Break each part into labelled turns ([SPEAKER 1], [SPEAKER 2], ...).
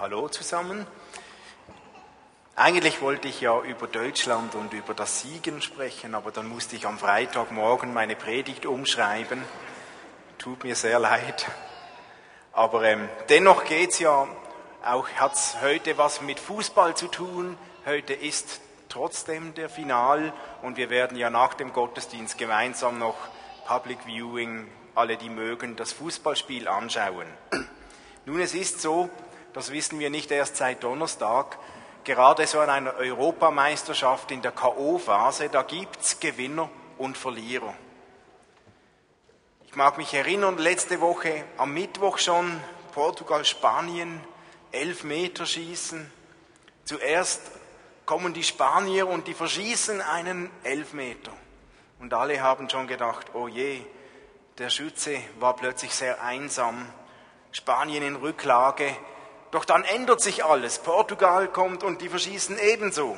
[SPEAKER 1] hallo zusammen. Eigentlich wollte ich ja über Deutschland und über das Siegen sprechen, aber dann musste ich am Freitagmorgen meine Predigt umschreiben. Tut mir sehr leid. Aber ähm, dennoch geht's ja, auch hat's heute was mit Fußball zu tun. Heute ist trotzdem der Final und wir werden ja nach dem Gottesdienst gemeinsam noch Public Viewing, alle die mögen, das Fußballspiel anschauen. Nun, es ist so, das wissen wir nicht erst seit Donnerstag, gerade so an einer Europameisterschaft in der KO-Phase, da gibt's Gewinner und Verlierer. Ich mag mich erinnern, letzte Woche am Mittwoch schon, Portugal, Spanien, Elfmeterschießen. Zuerst kommen die Spanier und die verschießen einen Elfmeter. Und alle haben schon gedacht, oh je, der Schütze war plötzlich sehr einsam. Spanien in Rücklage. Doch dann ändert sich alles. Portugal kommt und die verschießen ebenso.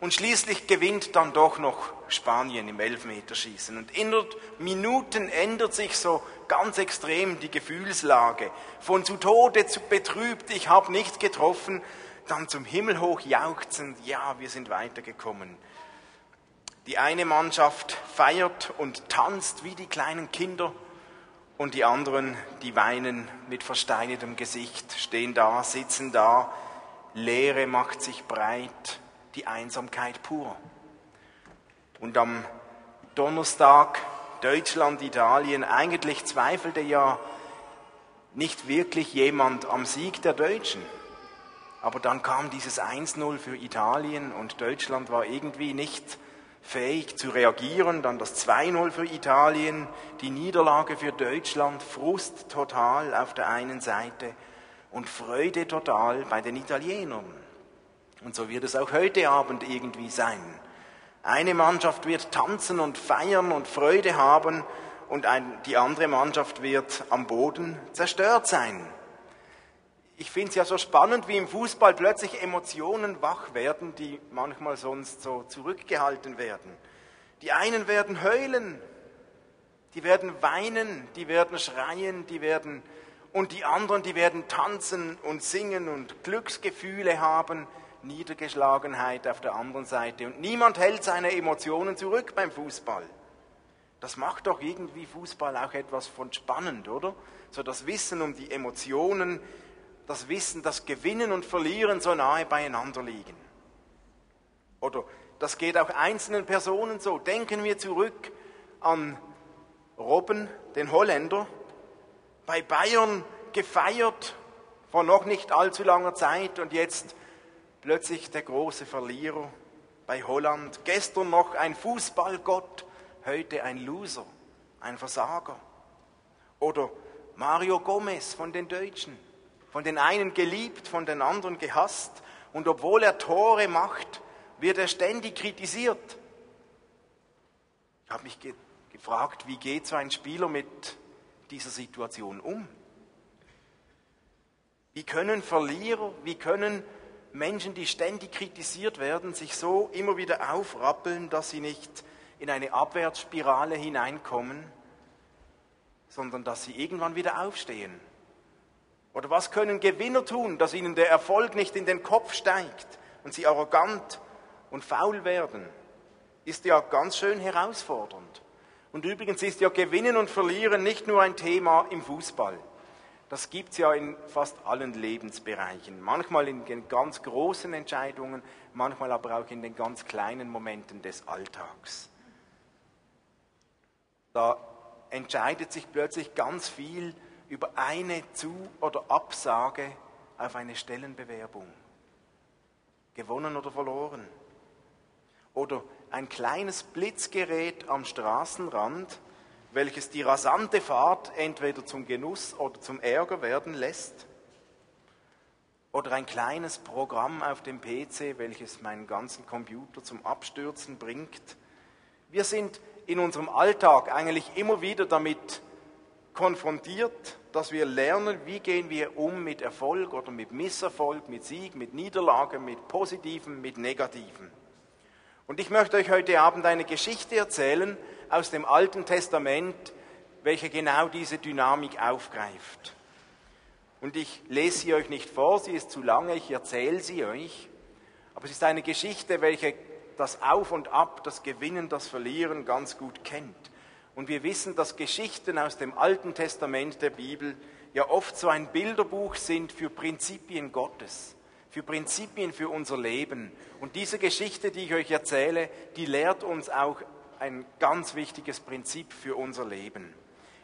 [SPEAKER 1] Und schließlich gewinnt dann doch noch Spanien im Elfmeterschießen. Und in Minuten ändert sich so ganz extrem die Gefühlslage. Von zu Tode zu betrübt, ich habe nicht getroffen, dann zum Himmel hoch jauchzend, ja, wir sind weitergekommen. Die eine Mannschaft feiert und tanzt wie die kleinen Kinder und die anderen, die weinen mit versteinertem Gesicht, stehen da, sitzen da, Leere macht sich breit, die Einsamkeit pur. Und am Donnerstag Deutschland, Italien, eigentlich zweifelte ja nicht wirklich jemand am Sieg der Deutschen. Aber dann kam dieses 1-0 für Italien und Deutschland war irgendwie nicht fähig zu reagieren. Dann das 2-0 für Italien, die Niederlage für Deutschland, Frust total auf der einen Seite und Freude total bei den Italienern. Und so wird es auch heute Abend irgendwie sein. Eine Mannschaft wird tanzen und feiern und Freude haben und ein, die andere Mannschaft wird am Boden zerstört sein. Ich finde es ja so spannend, wie im Fußball plötzlich Emotionen wach werden, die manchmal sonst so zurückgehalten werden. Die einen werden heulen, die werden weinen, die werden schreien, die werden und die anderen, die werden tanzen und singen und Glücksgefühle haben, Niedergeschlagenheit auf der anderen Seite. Und niemand hält seine Emotionen zurück beim Fußball. Das macht doch irgendwie Fußball auch etwas von spannend, oder? So das Wissen um die Emotionen, das Wissen, dass Gewinnen und Verlieren so nahe beieinander liegen. Oder das geht auch einzelnen Personen so. Denken wir zurück an Robben, den Holländer, bei Bayern gefeiert vor noch nicht allzu langer Zeit und jetzt plötzlich der große Verlierer bei Holland. Gestern noch ein Fußballgott, heute ein Loser, ein Versager. Oder Mario Gomez von den Deutschen von den einen geliebt, von den anderen gehasst. Und obwohl er Tore macht, wird er ständig kritisiert. Ich habe mich ge gefragt, wie geht so ein Spieler mit dieser Situation um? Wie können Verlierer, wie können Menschen, die ständig kritisiert werden, sich so immer wieder aufrappeln, dass sie nicht in eine Abwärtsspirale hineinkommen, sondern dass sie irgendwann wieder aufstehen oder was können Gewinner tun, dass ihnen der Erfolg nicht in den Kopf steigt und sie arrogant und faul werden? Ist ja ganz schön herausfordernd. Und übrigens ist ja Gewinnen und Verlieren nicht nur ein Thema im Fußball. Das gibt es ja in fast allen Lebensbereichen. Manchmal in den ganz großen Entscheidungen, manchmal aber auch in den ganz kleinen Momenten des Alltags. Da entscheidet sich plötzlich ganz viel über eine Zu- oder Absage auf eine Stellenbewerbung. Gewonnen oder verloren. Oder ein kleines Blitzgerät am Straßenrand, welches die rasante Fahrt entweder zum Genuss oder zum Ärger werden lässt. Oder ein kleines Programm auf dem PC, welches meinen ganzen Computer zum Abstürzen bringt. Wir sind in unserem Alltag eigentlich immer wieder damit konfrontiert, dass wir lernen, wie gehen wir um mit Erfolg oder mit Misserfolg, mit Sieg, mit Niederlage, mit Positiven, mit Negativen. Und ich möchte euch heute Abend eine Geschichte erzählen aus dem Alten Testament, welche genau diese Dynamik aufgreift. Und ich lese sie euch nicht vor, sie ist zu lange, ich erzähle sie euch. Aber es ist eine Geschichte, welche das Auf und Ab, das Gewinnen, das Verlieren ganz gut kennt. Und wir wissen, dass Geschichten aus dem Alten Testament der Bibel ja oft so ein Bilderbuch sind für Prinzipien Gottes, für Prinzipien für unser Leben. Und diese Geschichte, die ich euch erzähle, die lehrt uns auch ein ganz wichtiges Prinzip für unser Leben.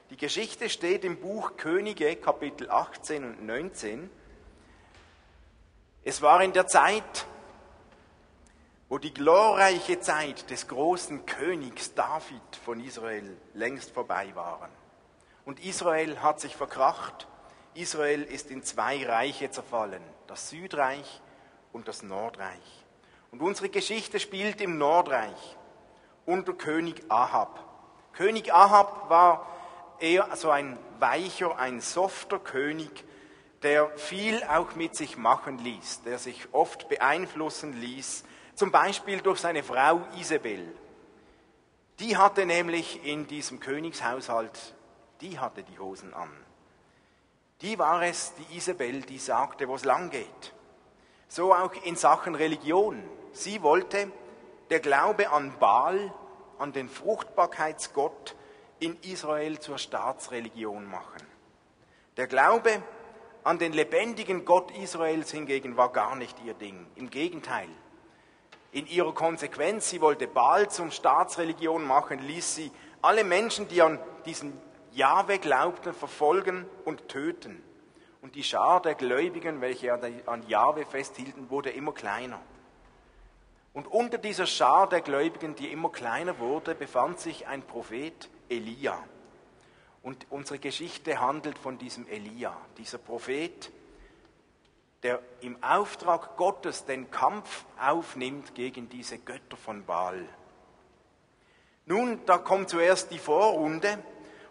[SPEAKER 1] Die Geschichte steht im Buch Könige, Kapitel 18 und 19. Es war in der Zeit, wo die glorreiche Zeit des großen Königs David von Israel längst vorbei waren. Und Israel hat sich verkracht. Israel ist in zwei Reiche zerfallen, das Südreich und das Nordreich. Und unsere Geschichte spielt im Nordreich unter König Ahab. König Ahab war eher so ein weicher, ein softer König, der viel auch mit sich machen ließ, der sich oft beeinflussen ließ, zum Beispiel durch seine Frau Isabel. Die hatte nämlich in diesem Königshaushalt, die hatte die Hosen an. Die war es, die Isabel, die sagte, wo es lang geht. So auch in Sachen Religion. Sie wollte der Glaube an Baal, an den Fruchtbarkeitsgott, in Israel zur Staatsreligion machen. Der Glaube an den lebendigen Gott Israels hingegen war gar nicht ihr Ding. Im Gegenteil. In ihrer Konsequenz, sie wollte Baal zum Staatsreligion machen, ließ sie alle Menschen, die an diesen Jahwe glaubten, verfolgen und töten. Und die Schar der Gläubigen, welche an Jahwe festhielten, wurde immer kleiner. Und unter dieser Schar der Gläubigen, die immer kleiner wurde, befand sich ein Prophet, Elia. Und unsere Geschichte handelt von diesem Elia, dieser Prophet, der im Auftrag Gottes den Kampf aufnimmt gegen diese Götter von Baal. Nun, da kommt zuerst die Vorrunde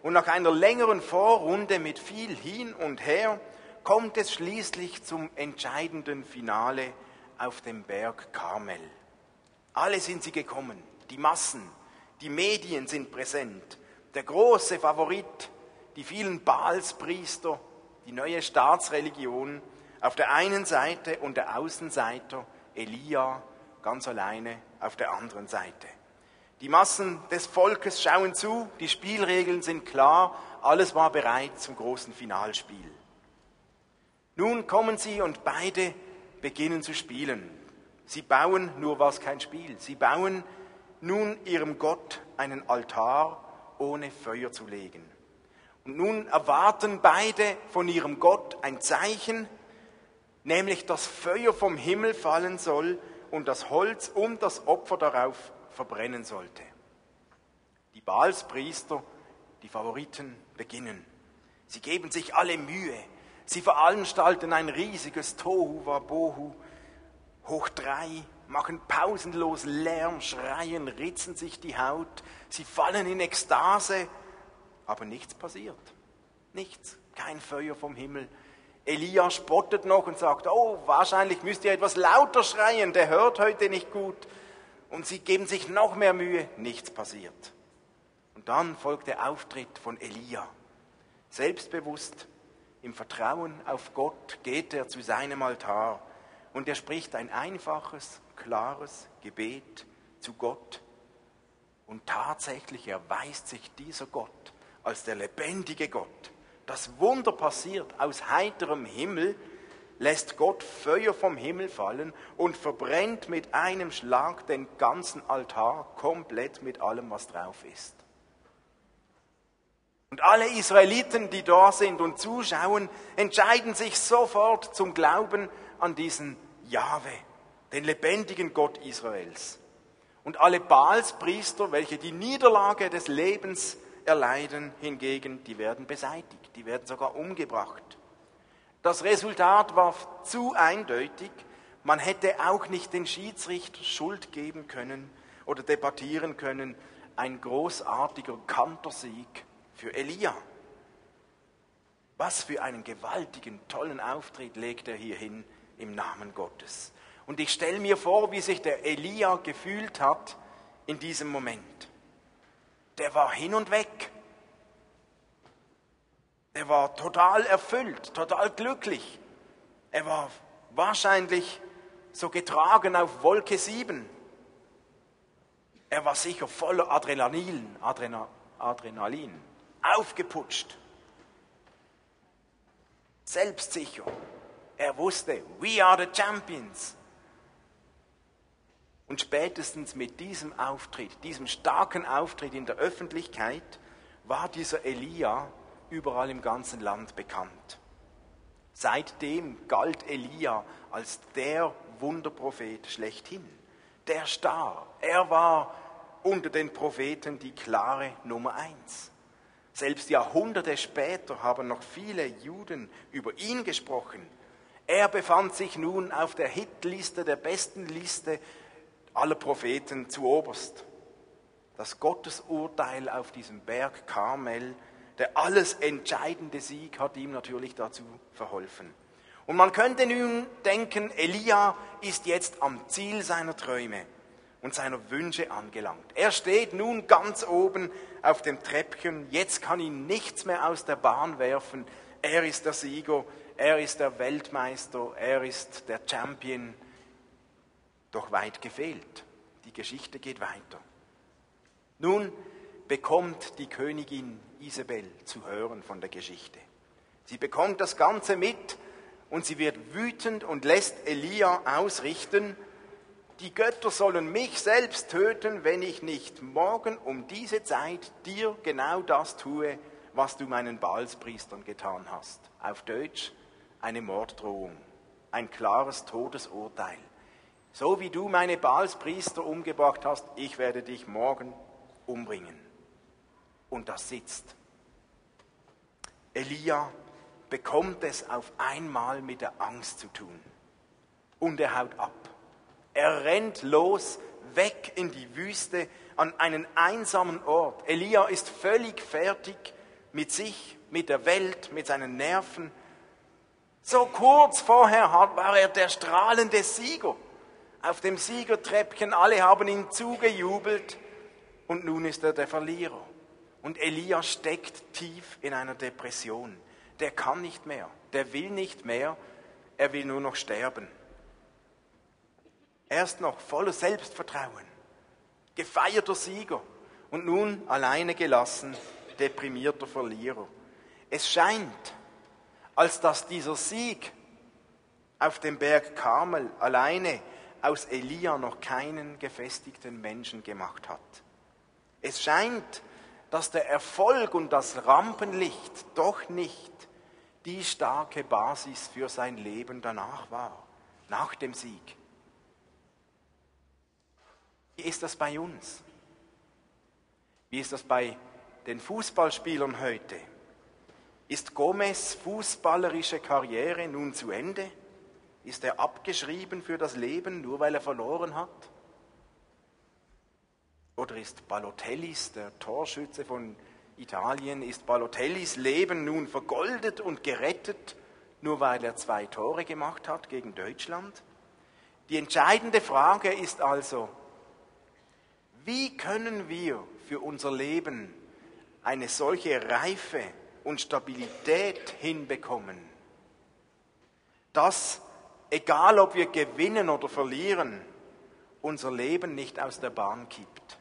[SPEAKER 1] und nach einer längeren Vorrunde mit viel hin und her kommt es schließlich zum entscheidenden Finale auf dem Berg Karmel. Alle sind sie gekommen, die Massen, die Medien sind präsent, der große Favorit, die vielen Baalspriester, die neue Staatsreligion, auf der einen Seite und der Außenseiter Elia ganz alleine auf der anderen Seite. Die Massen des Volkes schauen zu, die Spielregeln sind klar, alles war bereit zum großen Finalspiel. Nun kommen sie und beide beginnen zu spielen. Sie bauen, nur was kein Spiel, sie bauen nun ihrem Gott einen Altar ohne Feuer zu legen. Und nun erwarten beide von ihrem Gott ein Zeichen, nämlich dass Feuer vom Himmel fallen soll und das Holz um das Opfer darauf verbrennen sollte. Die Baalspriester, die Favoriten, beginnen. Sie geben sich alle Mühe. Sie veranstalten ein riesiges Tohu Wabohu hoch drei machen pausenlos Lärm, schreien, ritzen sich die Haut, sie fallen in Ekstase, aber nichts passiert. Nichts, kein Feuer vom Himmel. Elia spottet noch und sagt, oh, wahrscheinlich müsst ihr etwas lauter schreien, der hört heute nicht gut. Und sie geben sich noch mehr Mühe, nichts passiert. Und dann folgt der Auftritt von Elia. Selbstbewusst, im Vertrauen auf Gott geht er zu seinem Altar und er spricht ein einfaches, klares Gebet zu Gott. Und tatsächlich erweist sich dieser Gott als der lebendige Gott. Das Wunder passiert aus heiterem Himmel, lässt Gott Feuer vom Himmel fallen und verbrennt mit einem Schlag den ganzen Altar komplett mit allem, was drauf ist. Und alle Israeliten, die da sind und zuschauen, entscheiden sich sofort zum Glauben an diesen Jahwe, den lebendigen Gott Israels. Und alle Baalspriester, welche die Niederlage des Lebens erleiden, hingegen, die werden beseitigt, die werden sogar umgebracht. Das Resultat war zu eindeutig, man hätte auch nicht den Schiedsrichter Schuld geben können oder debattieren können. Ein großartiger Kantersieg für Elia. Was für einen gewaltigen, tollen Auftritt legt er hier hin im Namen Gottes. Und ich stelle mir vor, wie sich der Elia gefühlt hat in diesem Moment. Der war hin und weg. Er war total erfüllt, total glücklich. Er war wahrscheinlich so getragen auf Wolke 7. Er war sicher voller Adrenalin, Adrena, Adrenalin, aufgeputscht, selbstsicher. Er wusste, we are the champions. Und spätestens mit diesem Auftritt, diesem starken Auftritt in der Öffentlichkeit, war dieser Elia überall im ganzen Land bekannt. Seitdem galt Elia als der Wunderprophet schlechthin, der Star. Er war unter den Propheten die klare Nummer eins. Selbst Jahrhunderte später haben noch viele Juden über ihn gesprochen. Er befand sich nun auf der Hitliste, der besten Liste aller Propheten zu oberst. Das Gottesurteil auf diesem Berg Karmel, der alles entscheidende Sieg, hat ihm natürlich dazu verholfen. Und man könnte nun denken, Elia ist jetzt am Ziel seiner Träume und seiner Wünsche angelangt. Er steht nun ganz oben auf dem Treppchen, jetzt kann ihn nichts mehr aus der Bahn werfen. Er ist der Sieger, er ist der Weltmeister, er ist der Champion doch weit gefehlt. Die Geschichte geht weiter. Nun bekommt die Königin Isabel zu hören von der Geschichte. Sie bekommt das Ganze mit und sie wird wütend und lässt Elia ausrichten, die Götter sollen mich selbst töten, wenn ich nicht morgen um diese Zeit dir genau das tue, was du meinen Baalspriestern getan hast. Auf Deutsch eine Morddrohung, ein klares Todesurteil. So wie du meine Baalspriester umgebracht hast, ich werde dich morgen umbringen. Und das sitzt. Elia bekommt es auf einmal mit der Angst zu tun. Und er haut ab. Er rennt los, weg in die Wüste, an einen einsamen Ort. Elia ist völlig fertig mit sich, mit der Welt, mit seinen Nerven. So kurz vorher war er der strahlende Sieger auf dem Siegertreppchen, alle haben ihm zugejubelt und nun ist er der Verlierer. Und Elia steckt tief in einer Depression. Der kann nicht mehr, der will nicht mehr, er will nur noch sterben. Erst noch voller Selbstvertrauen, gefeierter Sieger und nun alleine gelassen, deprimierter Verlierer. Es scheint, als dass dieser Sieg auf dem Berg Karmel alleine aus Elia noch keinen gefestigten Menschen gemacht hat. Es scheint, dass der Erfolg und das Rampenlicht doch nicht die starke Basis für sein Leben danach war, nach dem Sieg. Wie ist das bei uns? Wie ist das bei den Fußballspielern heute? Ist Gomez fußballerische Karriere nun zu Ende? Ist er abgeschrieben für das Leben, nur weil er verloren hat? Oder ist Balotellis, der Torschütze von Italien, ist Balotellis Leben nun vergoldet und gerettet, nur weil er zwei Tore gemacht hat gegen Deutschland? Die entscheidende Frage ist also, wie können wir für unser Leben eine solche Reife und Stabilität hinbekommen, dass egal ob wir gewinnen oder verlieren, unser Leben nicht aus der Bahn kippt.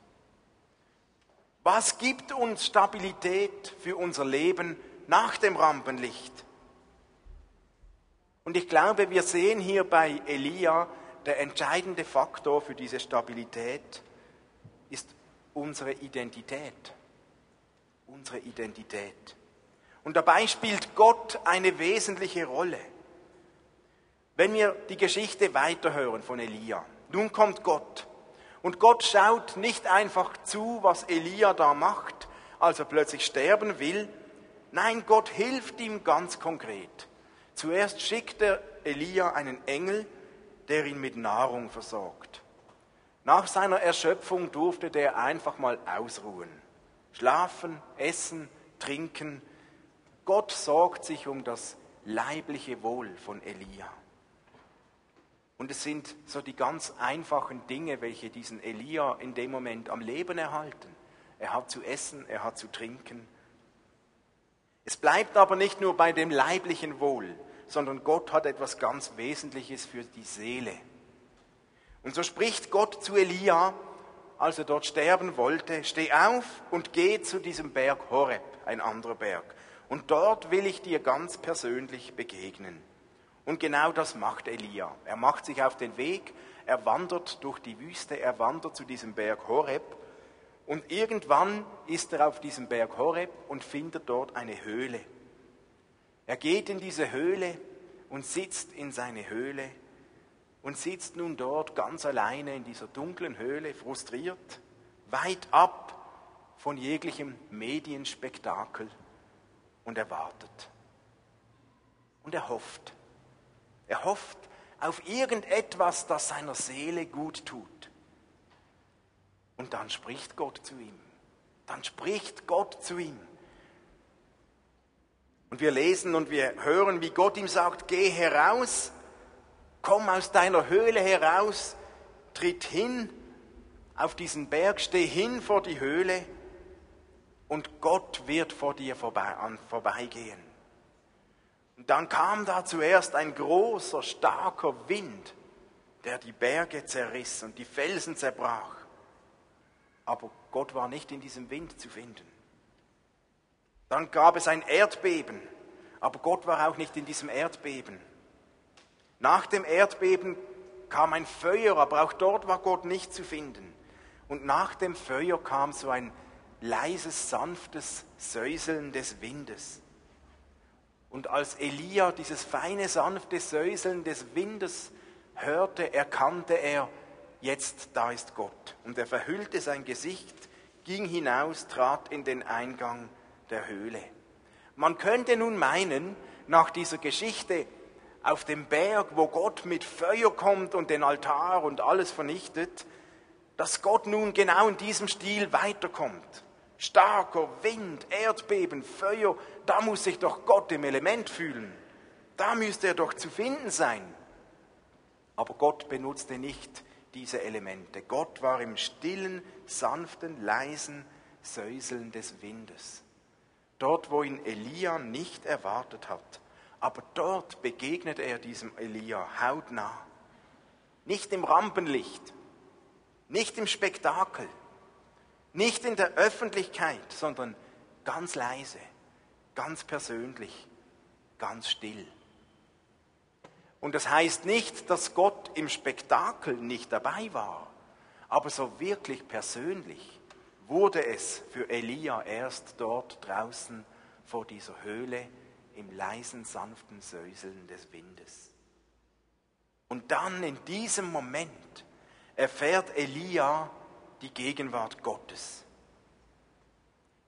[SPEAKER 1] Was gibt uns Stabilität für unser Leben nach dem Rampenlicht? Und ich glaube, wir sehen hier bei Elia, der entscheidende Faktor für diese Stabilität ist unsere Identität. Unsere Identität. Und dabei spielt Gott eine wesentliche Rolle. Wenn wir die Geschichte weiterhören von Elia, nun kommt Gott. Und Gott schaut nicht einfach zu, was Elia da macht, als er plötzlich sterben will. Nein, Gott hilft ihm ganz konkret. Zuerst schickt er Elia einen Engel, der ihn mit Nahrung versorgt. Nach seiner Erschöpfung durfte der einfach mal ausruhen. Schlafen, essen, trinken. Gott sorgt sich um das leibliche Wohl von Elia. Und es sind so die ganz einfachen Dinge, welche diesen Elia in dem Moment am Leben erhalten. Er hat zu essen, er hat zu trinken. Es bleibt aber nicht nur bei dem leiblichen Wohl, sondern Gott hat etwas ganz Wesentliches für die Seele. Und so spricht Gott zu Elia, als er dort sterben wollte, steh auf und geh zu diesem Berg Horeb, ein anderer Berg. Und dort will ich dir ganz persönlich begegnen. Und genau das macht Elia. Er macht sich auf den Weg, er wandert durch die Wüste, er wandert zu diesem Berg Horeb. Und irgendwann ist er auf diesem Berg Horeb und findet dort eine Höhle. Er geht in diese Höhle und sitzt in seine Höhle und sitzt nun dort ganz alleine in dieser dunklen Höhle, frustriert, weit ab von jeglichem Medienspektakel und er wartet. Und er hofft. Er hofft auf irgendetwas, das seiner Seele gut tut. Und dann spricht Gott zu ihm. Dann spricht Gott zu ihm. Und wir lesen und wir hören, wie Gott ihm sagt, geh heraus Komm aus deiner Höhle heraus, tritt hin auf diesen Berg, steh hin vor die Höhle und Gott wird vor dir vorbei, an, vorbeigehen. Und dann kam da zuerst ein großer, starker Wind, der die Berge zerriss und die Felsen zerbrach. Aber Gott war nicht in diesem Wind zu finden. Dann gab es ein Erdbeben, aber Gott war auch nicht in diesem Erdbeben. Nach dem Erdbeben kam ein Feuer, aber auch dort war Gott nicht zu finden. Und nach dem Feuer kam so ein leises, sanftes Säuseln des Windes. Und als Elia dieses feine, sanfte Säuseln des Windes hörte, erkannte er, jetzt da ist Gott. Und er verhüllte sein Gesicht, ging hinaus, trat in den Eingang der Höhle. Man könnte nun meinen, nach dieser Geschichte, auf dem Berg, wo Gott mit Feuer kommt und den Altar und alles vernichtet, dass Gott nun genau in diesem Stil weiterkommt. Starker Wind, Erdbeben, Feuer, da muss sich doch Gott im Element fühlen. Da müsste er doch zu finden sein. Aber Gott benutzte nicht diese Elemente. Gott war im stillen, sanften, leisen Säuseln des Windes. Dort, wo ihn Elia nicht erwartet hat. Aber dort begegnet er diesem Elia hautnah. Nicht im Rampenlicht, nicht im Spektakel, nicht in der Öffentlichkeit, sondern ganz leise, ganz persönlich, ganz still. Und das heißt nicht, dass Gott im Spektakel nicht dabei war, aber so wirklich persönlich wurde es für Elia erst dort draußen vor dieser Höhle im leisen, sanften Säuseln des Windes. Und dann in diesem Moment erfährt Elia die Gegenwart Gottes.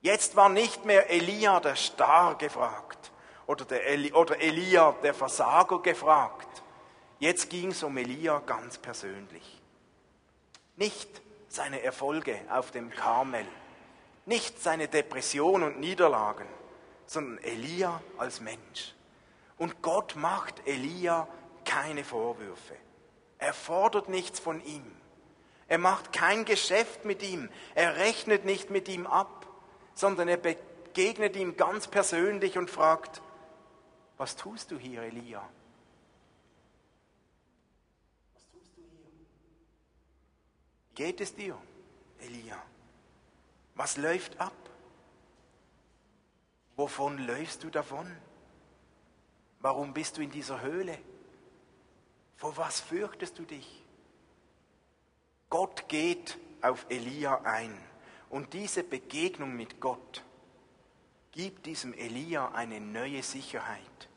[SPEAKER 1] Jetzt war nicht mehr Elia der Star gefragt oder, der Eli, oder Elia der Versager gefragt. Jetzt ging es um Elia ganz persönlich. Nicht seine Erfolge auf dem Karmel, nicht seine Depression und Niederlagen, sondern Elia als Mensch. Und Gott macht Elia keine Vorwürfe. Er fordert nichts von ihm. Er macht kein Geschäft mit ihm. Er rechnet nicht mit ihm ab, sondern er begegnet ihm ganz persönlich und fragt, was tust du hier, Elia? Was tust du hier? Geht es dir, Elia? Was läuft ab? Wovon läufst du davon? Warum bist du in dieser Höhle? Vor was fürchtest du dich? Gott geht auf Elia ein und diese Begegnung mit Gott gibt diesem Elia eine neue Sicherheit,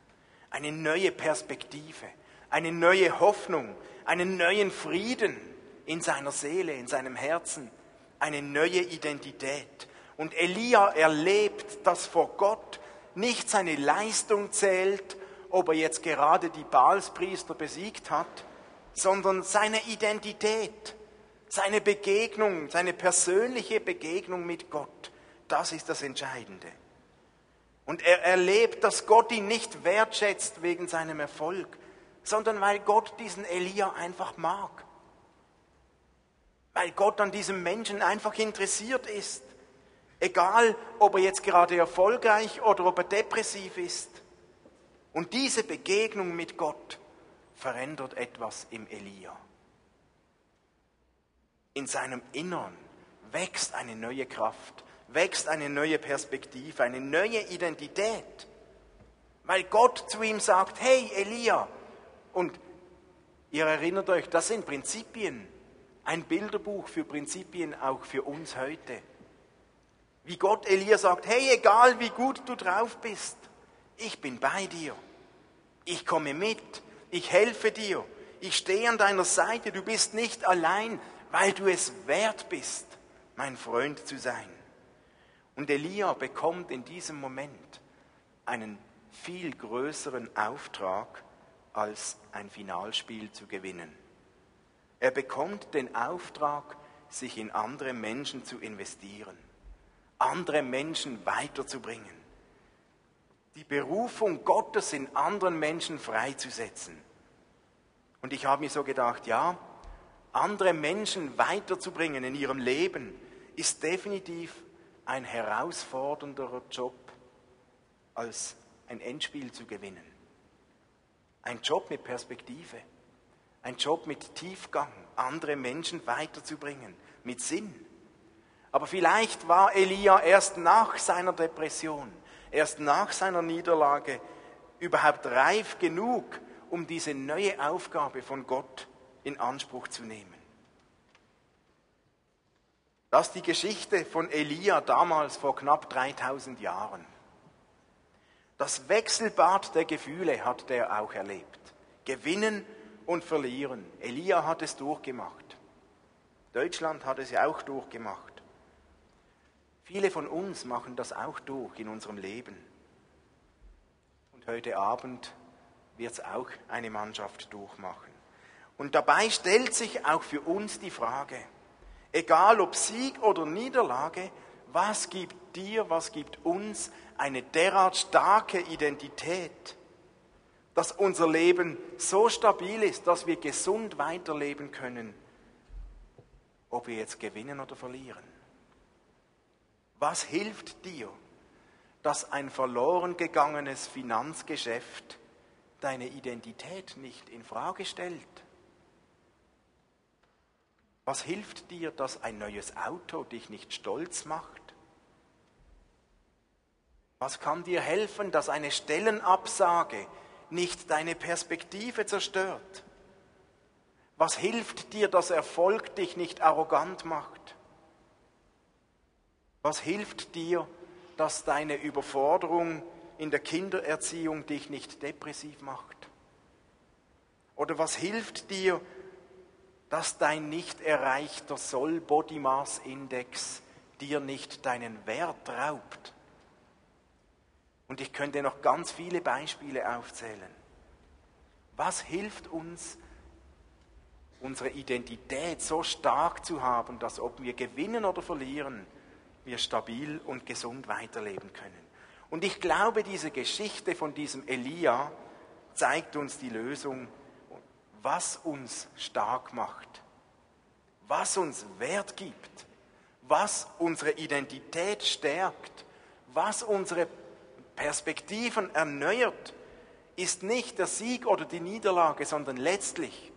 [SPEAKER 1] eine neue Perspektive, eine neue Hoffnung, einen neuen Frieden in seiner Seele, in seinem Herzen, eine neue Identität. Und Elia erlebt, dass vor Gott nicht seine Leistung zählt, ob er jetzt gerade die Baalspriester besiegt hat, sondern seine Identität, seine Begegnung, seine persönliche Begegnung mit Gott. Das ist das Entscheidende. Und er erlebt, dass Gott ihn nicht wertschätzt wegen seinem Erfolg, sondern weil Gott diesen Elia einfach mag. Weil Gott an diesem Menschen einfach interessiert ist Egal, ob er jetzt gerade erfolgreich oder ob er depressiv ist. Und diese Begegnung mit Gott verändert etwas im Elia. In seinem Innern wächst eine neue Kraft, wächst eine neue Perspektive, eine neue Identität. Weil Gott zu ihm sagt, hey Elia, und ihr erinnert euch, das sind Prinzipien, ein Bilderbuch für Prinzipien auch für uns heute. Wie Gott Elia sagt, hey, egal wie gut du drauf bist, ich bin bei dir. Ich komme mit, ich helfe dir, ich stehe an deiner Seite, du bist nicht allein, weil du es wert bist, mein Freund zu sein. Und Elia bekommt in diesem Moment einen viel größeren Auftrag, als ein Finalspiel zu gewinnen. Er bekommt den Auftrag, sich in andere Menschen zu investieren, andere Menschen weiterzubringen, die Berufung Gottes in anderen Menschen freizusetzen. Und ich habe mir so gedacht, ja, andere Menschen weiterzubringen in ihrem Leben ist definitiv ein herausfordernderer Job als ein Endspiel zu gewinnen. Ein Job mit Perspektive, ein Job mit Tiefgang, andere Menschen weiterzubringen, mit Sinn. Aber vielleicht war Elia erst nach seiner Depression, erst nach seiner Niederlage überhaupt reif genug, um diese neue Aufgabe von Gott in Anspruch zu nehmen. Das ist die Geschichte von Elia damals vor knapp 3000 Jahren. Das Wechselbad der Gefühle hat der auch erlebt. Gewinnen und verlieren. Elia hat es durchgemacht. Deutschland hat es ja auch durchgemacht. Viele von uns machen das auch durch in unserem Leben. Und heute Abend wird es auch eine Mannschaft durchmachen. Und dabei stellt sich auch für uns die Frage, egal ob Sieg oder Niederlage, was gibt dir, was gibt uns eine derart starke Identität, dass unser Leben so stabil ist, dass wir gesund weiterleben können, ob wir jetzt gewinnen oder verlieren. Was hilft dir, dass ein verloren gegangenes Finanzgeschäft deine Identität nicht in Frage stellt? Was hilft dir, dass ein neues Auto dich nicht stolz macht? Was kann dir helfen, dass eine Stellenabsage nicht deine Perspektive zerstört? Was hilft dir, dass Erfolg dich nicht arrogant macht? Was hilft dir, dass deine Überforderung in der Kindererziehung dich nicht depressiv macht? Oder was hilft dir, dass dein nicht erreichter Soll-Body Mass Index dir nicht deinen Wert raubt? Und ich könnte noch ganz viele Beispiele aufzählen. Was hilft uns, unsere Identität so stark zu haben, dass ob wir gewinnen oder verlieren, wir stabil und gesund weiterleben können? Und ich glaube, diese Geschichte von diesem Elia zeigt uns die Lösung, was uns stark macht, was uns Wert gibt, was unsere Identität stärkt, was unsere Perspektiven erneuert, ist nicht der Sieg oder die Niederlage, sondern letztlich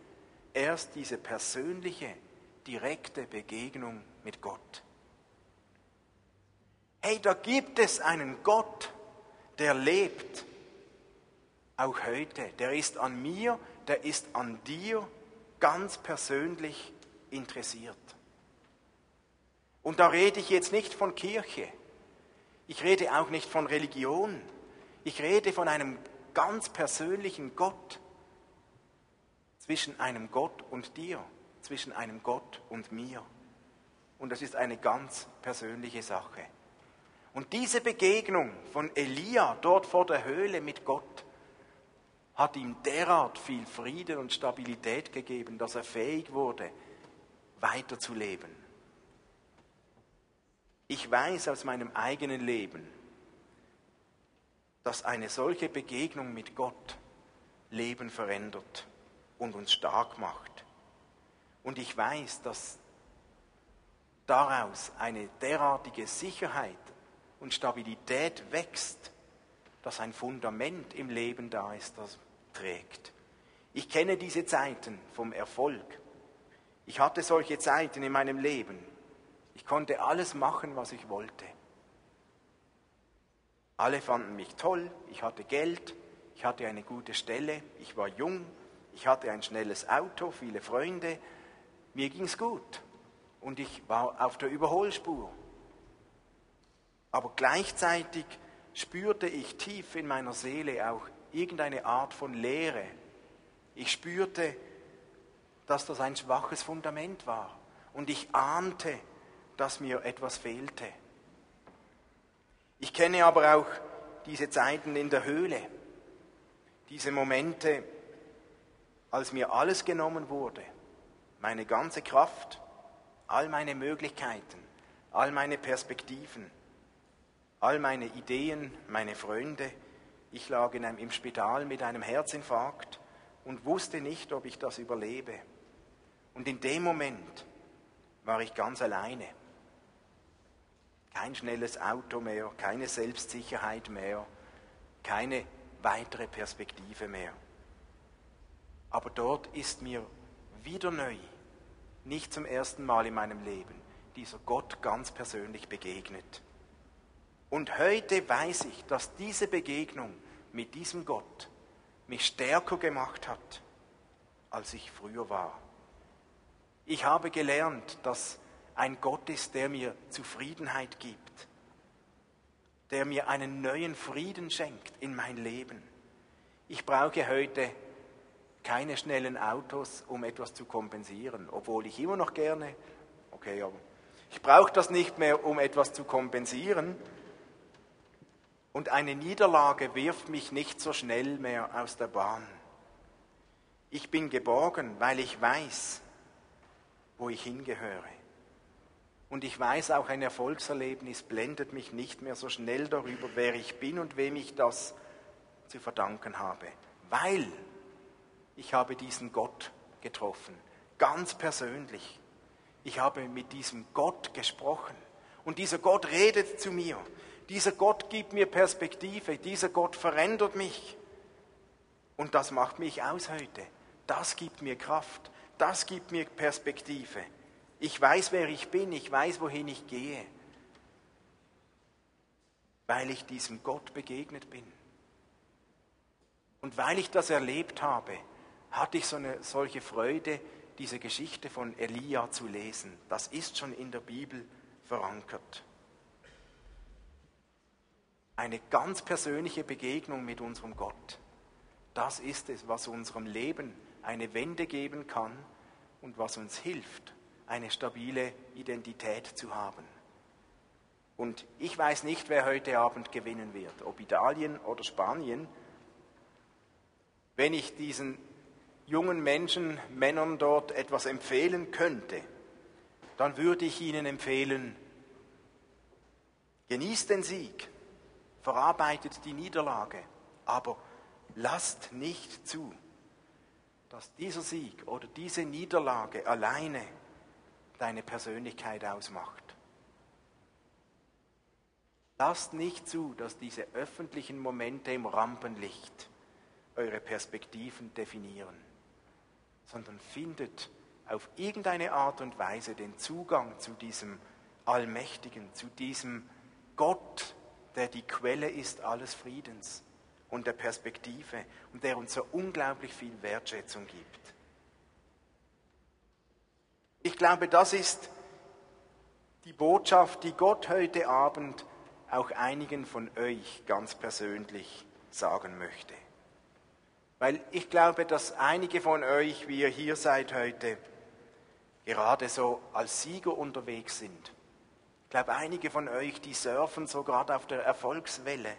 [SPEAKER 1] erst diese persönliche, direkte Begegnung mit Gott. Hey, da gibt es einen Gott, der lebt, auch heute. Der ist an mir, der ist an dir ganz persönlich interessiert. Und da rede ich jetzt nicht von Kirche. Ich rede auch nicht von Religion. Ich rede von einem ganz persönlichen Gott. Zwischen einem Gott und dir, zwischen einem Gott und mir. Und das ist eine ganz persönliche Sache. Und diese Begegnung von Elia dort vor der Höhle mit Gott hat ihm derart viel Frieden und Stabilität gegeben, dass er fähig wurde, weiterzuleben. Ich weiß aus meinem eigenen Leben, dass eine solche Begegnung mit Gott Leben verändert und uns stark macht. Und ich weiß, dass daraus eine derartige Sicherheit und Stabilität wächst, dass ein Fundament im Leben da ist, das trägt. Ich kenne diese Zeiten vom Erfolg. Ich hatte solche Zeiten in meinem Leben. Ich konnte alles machen, was ich wollte. Alle fanden mich toll, ich hatte Geld, ich hatte eine gute Stelle, ich war jung, ich hatte ein schnelles Auto, viele Freunde, mir ging's gut und ich war auf der Überholspur. Aber gleichzeitig spürte ich tief in meiner Seele auch irgendeine Art von Leere. Ich spürte, dass das ein schwaches Fundament war und ich ahnte, dass mir etwas fehlte. Ich kenne aber auch diese Zeiten in der Höhle, diese Momente, als mir alles genommen wurde, meine ganze Kraft, all meine Möglichkeiten, all meine Perspektiven, all meine Ideen, meine Freunde. Ich lag in einem, im Spital mit einem Herzinfarkt und wusste nicht, ob ich das überlebe. Und in dem Moment war ich ganz alleine. Kein schnelles Auto mehr, keine Selbstsicherheit mehr, keine weitere Perspektive mehr. Aber dort ist mir wieder neu, nicht zum ersten Mal in meinem Leben, dieser Gott ganz persönlich begegnet. Und heute weiß ich, dass diese Begegnung mit diesem Gott mich stärker gemacht hat, als ich früher war. Ich habe gelernt, dass ein Gott ist, der mir Zufriedenheit gibt, der mir einen neuen Frieden schenkt in mein Leben. Ich brauche heute keine schnellen Autos, um etwas zu kompensieren, obwohl ich immer noch gerne, okay, aber ich brauche das nicht mehr, um etwas zu kompensieren. Und eine Niederlage wirft mich nicht so schnell mehr aus der Bahn. Ich bin geborgen, weil ich weiß, wo ich hingehöre. Und ich weiß auch, ein Erfolgserlebnis blendet mich nicht mehr so schnell darüber, wer ich bin und wem ich das zu verdanken habe. Weil ich habe diesen Gott getroffen, ganz persönlich. Ich habe mit diesem Gott gesprochen. Und dieser Gott redet zu mir. Dieser Gott gibt mir Perspektive. Dieser Gott verändert mich. Und das macht mich aus heute. Das gibt mir Kraft. Das gibt mir Perspektive. Ich weiß, wer ich bin, ich weiß, wohin ich gehe, weil ich diesem Gott begegnet bin. Und weil ich das erlebt habe, hatte ich so eine solche Freude, diese Geschichte von Elia zu lesen. Das ist schon in der Bibel verankert. Eine ganz persönliche Begegnung mit unserem Gott. Das ist es, was unserem Leben eine Wende geben kann und was uns hilft, eine stabile Identität zu haben. Und ich weiß nicht, wer heute Abend gewinnen wird, ob Italien oder Spanien. Wenn ich diesen jungen Menschen, Männern dort etwas empfehlen könnte, dann würde ich ihnen empfehlen, genießt den Sieg, verarbeitet die Niederlage, aber lasst nicht zu, dass dieser Sieg oder diese Niederlage alleine deine Persönlichkeit ausmacht. Lasst nicht zu, dass diese öffentlichen Momente im Rampenlicht eure Perspektiven definieren, sondern findet auf irgendeine Art und Weise den Zugang zu diesem Allmächtigen, zu diesem Gott, der die Quelle ist alles Friedens und der Perspektive und der uns so unglaublich viel Wertschätzung gibt. Ich glaube, das ist die Botschaft, die Gott heute Abend auch einigen von euch ganz persönlich sagen möchte. Weil ich glaube, dass einige von euch, wie ihr hier seid heute, gerade so als Sieger unterwegs sind. Ich glaube, einige von euch, die surfen so gerade auf der Erfolgswelle.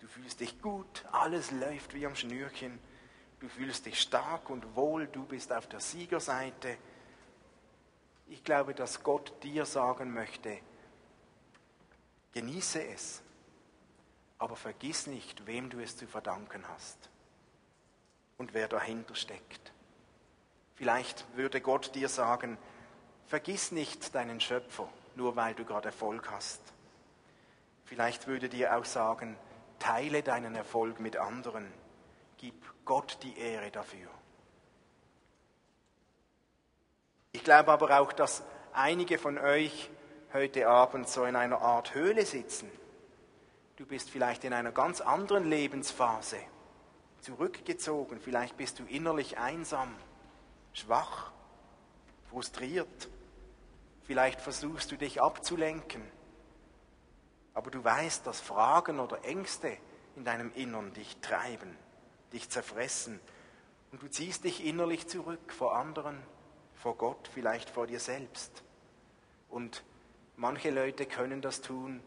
[SPEAKER 1] Du fühlst dich gut, alles läuft wie am Schnürchen. Du fühlst dich stark und wohl, du bist auf der Siegerseite. Ich glaube, dass Gott dir sagen möchte, genieße es, aber vergiss nicht, wem du es zu verdanken hast und wer dahinter steckt. Vielleicht würde Gott dir sagen, Vergiss nicht deinen Schöpfer, nur weil du gerade Erfolg hast. Vielleicht würde dir auch sagen, teile deinen Erfolg mit anderen. Gib Gott die Ehre dafür. Ich glaube aber auch, dass einige von euch heute Abend so in einer Art Höhle sitzen. Du bist vielleicht in einer ganz anderen Lebensphase, zurückgezogen, vielleicht bist du innerlich einsam, schwach, frustriert, vielleicht versuchst du dich abzulenken, aber du weißt, dass Fragen oder Ängste in deinem Innern dich treiben, dich zerfressen und du ziehst dich innerlich zurück vor anderen, vor Gott, vielleicht vor dir selbst. Und manche Leute können das tun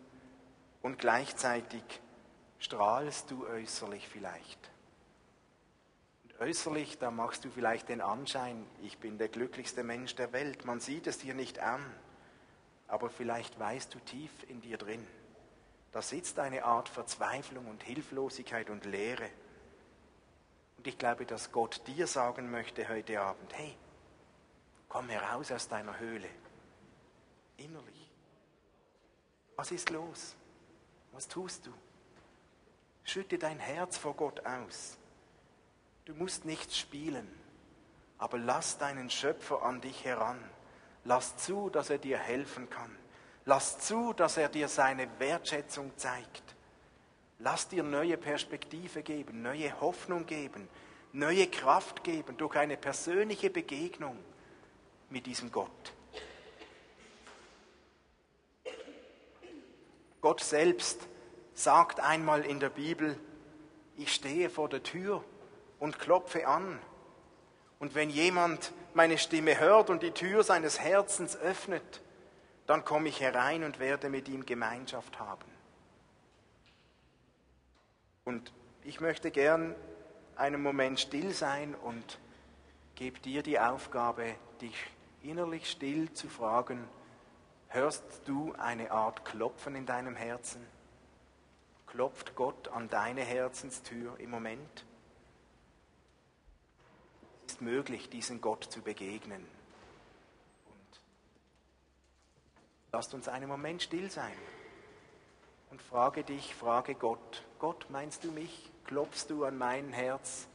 [SPEAKER 1] und gleichzeitig strahlst du äußerlich vielleicht. Äußerlich, da machst du vielleicht den Anschein, ich bin der glücklichste Mensch der Welt. Man sieht es dir nicht an, aber vielleicht weißt du tief in dir drin, da sitzt eine Art Verzweiflung und Hilflosigkeit und Leere. Und ich glaube, dass Gott dir sagen möchte heute Abend, hey, komm heraus aus deiner Höhle, innerlich. Was ist los? Was tust du? Schütte dein Herz vor Gott aus. Du musst nichts spielen, aber lass deinen Schöpfer an dich heran. Lass zu, dass er dir helfen kann. Lass zu, dass er dir seine Wertschätzung zeigt. Lass dir neue Perspektive geben, neue Hoffnung geben, neue Kraft geben durch eine persönliche Begegnung mit diesem Gott. Gott selbst sagt einmal in der Bibel, ich stehe vor der Tür und klopfe an. Und wenn jemand meine Stimme hört und die Tür seines Herzens öffnet, dann komme ich herein und werde mit ihm Gemeinschaft haben. Und ich möchte gern einen Moment still sein und gebe dir die Aufgabe, dich innerlich still zu fragen, hörst du eine Art Klopfen in deinem Herzen? Klopft Gott an deine Herzenstür im Moment? Ist möglich, diesen Gott zu begegnen. Lasst uns einen Moment still sein und frage dich, frage Gott, Gott, meinst du mich? Klopfst du an mein Herz?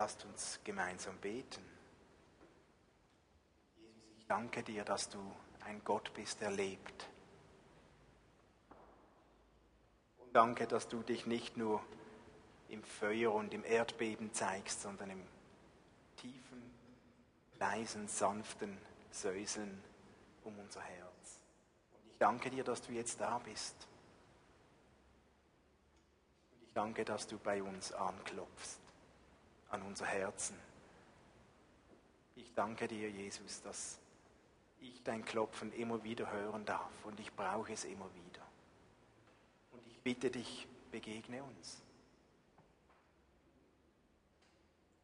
[SPEAKER 1] Lasst uns gemeinsam beten. Jesus, ich danke dir, dass du ein Gott bist, der lebt. Und danke, dass du dich nicht nur im Feuer und im Erdbeben zeigst, sondern im tiefen, leisen, sanften Säuseln um unser Herz. Und ich danke dir, dass du jetzt da bist. Und ich danke, dass du bei uns anklopfst an unser Herzen. Ich danke dir, Jesus, dass ich dein Klopfen immer wieder hören darf und ich brauche es immer wieder. Und ich bitte dich, begegne uns.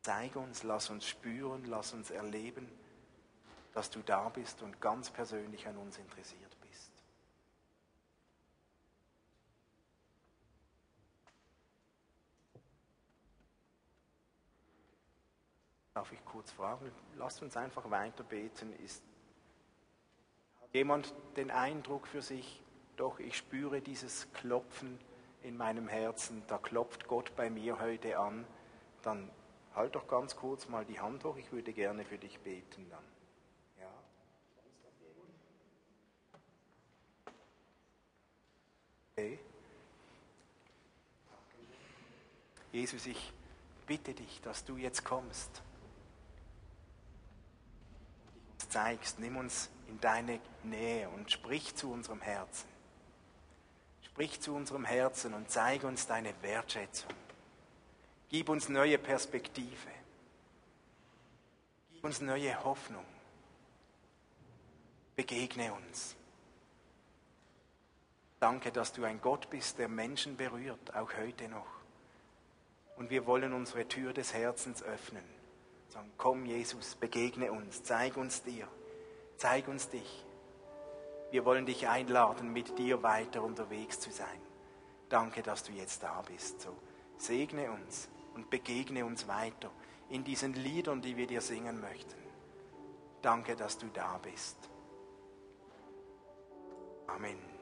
[SPEAKER 1] Zeig uns, lass uns spüren, lass uns erleben, dass du da bist und ganz persönlich an uns interessiert Darf ich kurz fragen? Lasst uns einfach weiter beten. Ist, Jemand den Eindruck für sich, doch ich spüre dieses Klopfen in meinem Herzen, da klopft Gott bei mir heute an, dann halt doch ganz kurz mal die Hand hoch, ich würde gerne für dich beten dann. Ja. Okay. Jesus, ich bitte dich, dass du jetzt kommst. Uns zeigst, nimm uns in deine Nähe und sprich zu unserem Herzen. Sprich zu unserem Herzen und zeige uns deine Wertschätzung. Gib uns neue Perspektive. Gib uns neue Hoffnung. Begegne uns. Danke, dass du ein Gott bist, der Menschen berührt, auch heute noch. Und wir wollen unsere Tür des Herzens öffnen. Sagen, komm Jesus, begegne uns, zeig uns dir, zeig uns dich. Wir wollen dich einladen, mit dir weiter unterwegs zu sein. Danke, dass du jetzt da bist. So, segne uns und begegne uns weiter in diesen Liedern, die wir dir singen möchten. Danke, dass du da bist. Amen.